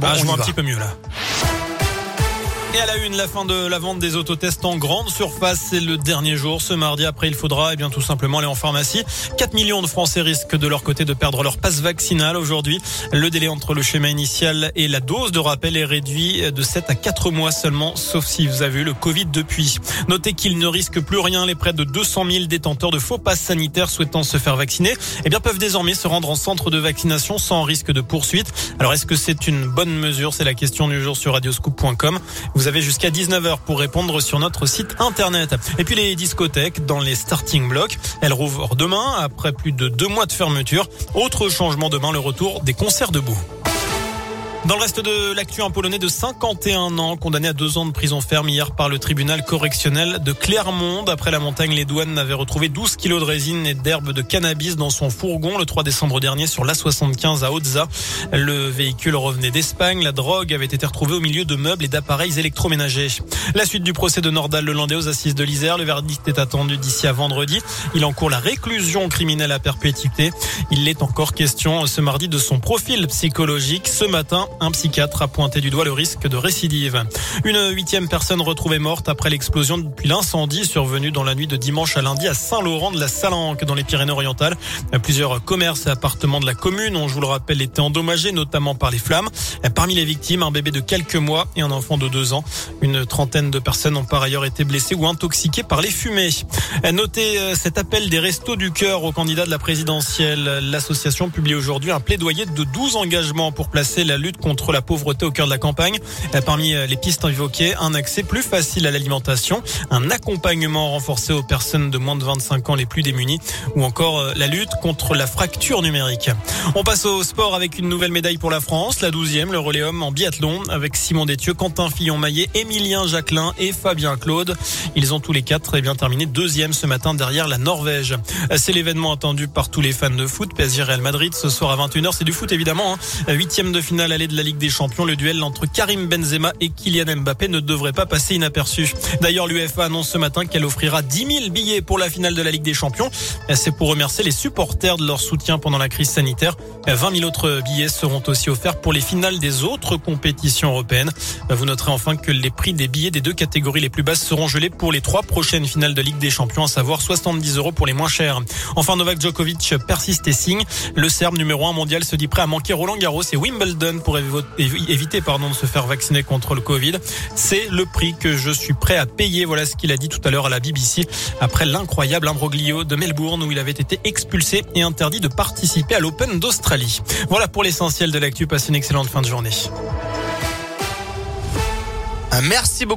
Bon, ah, je on vois un va. petit peu mieux là. Et à la une, la fin de la vente des autotests en grande surface, c'est le dernier jour. Ce mardi, après, il faudra eh bien tout simplement aller en pharmacie. 4 millions de Français risquent de leur côté de perdre leur passe vaccinale aujourd'hui. Le délai entre le schéma initial et la dose de rappel est réduit de 7 à 4 mois seulement, sauf si vous avez eu le Covid depuis. Notez qu'ils ne risquent plus rien. Les près de 200 000 détenteurs de faux passes sanitaires souhaitant se faire vacciner, eh bien, peuvent désormais se rendre en centre de vaccination sans risque de poursuite. Alors, est-ce que c'est une bonne mesure? C'est la question du jour sur radioscoop.com. avez jusqu'à 19h pour répondre sur notre site internet. Et puis les discothèques dans les starting blocks, elles rouvrent demain après plus de deux mois de fermeture. Autre changement demain, le retour des concerts debout. Dans le reste de l'actu, un Polonais de 51 ans, condamné à deux ans de prison ferme hier par le tribunal correctionnel de Clermont. Après la montagne, les douanes avaient retrouvé 12 kilos de résine et d'herbe de cannabis dans son fourgon le 3 décembre dernier sur l'A75 à Hautza. Le véhicule revenait d'Espagne. La drogue avait été retrouvée au milieu de meubles et d'appareils électroménagers. La suite du procès de Nordal Lelandais aux assises de l'Isère. Le verdict est attendu d'ici à vendredi. Il encourt la réclusion criminelle à perpétuité. Il est encore question ce mardi de son profil psychologique. Ce matin, un psychiatre a pointé du doigt le risque de récidive. Une huitième personne retrouvée morte après l'explosion depuis l'incendie survenu dans la nuit de dimanche à lundi à Saint-Laurent de la Salanque dans les Pyrénées-Orientales. Plusieurs commerces et appartements de la commune ont, je vous le rappelle, été endommagés, notamment par les flammes. Parmi les victimes, un bébé de quelques mois et un enfant de deux ans. Une trentaine de personnes ont par ailleurs été blessées ou intoxiquées par les fumées. Notez euh, cet appel des restos du cœur aux candidats de la présidentielle. L'association publie aujourd'hui un plaidoyer de 12 engagements pour placer la lutte contre la pauvreté au cœur de la campagne. Parmi les pistes évoquées, un accès plus facile à l'alimentation, un accompagnement renforcé aux personnes de moins de 25 ans les plus démunies ou encore la lutte contre la fracture numérique. On passe au sport avec une nouvelle médaille pour la France, la 12e, le relais homme en biathlon avec Simon Détieux, Quentin Fillon-Maillet, Émilien Jacquelin et Fabien Claude. Ils ont tous les quatre eh bien terminé deuxième ce matin derrière la Norvège. C'est l'événement attendu par tous les fans de foot. PSG Real Madrid ce soir à 21h, c'est du foot évidemment. Hein. Huitième de finale allée de la Ligue des Champions, le duel entre Karim Benzema et Kylian Mbappé ne devrait pas passer inaperçu. D'ailleurs, l'UEFA annonce ce matin qu'elle offrira 10 000 billets pour la finale de la Ligue des Champions. C'est pour remercier les supporters de leur soutien pendant la crise sanitaire. 20 000 autres billets seront aussi offerts pour les finales des autres compétitions européennes. Vous noterez enfin que les prix des billets des deux catégories les plus basses seront gelés pour les trois prochaines finales de Ligue des Champions, à savoir 70 euros pour les moins chers. Enfin, Novak Djokovic persiste et signe. Le Serbe numéro 1 mondial se dit prêt à manquer Roland Garros et Wimbledon pour éviter pardon, de se faire vacciner contre le Covid. C'est le prix que je suis prêt à payer. Voilà ce qu'il a dit tout à l'heure à la BBC après l'incroyable imbroglio de Melbourne où il avait été expulsé et interdit de participer à l'Open d'Australie. Voilà pour l'essentiel de l'actu. Passez une excellente fin de journée. Merci beaucoup.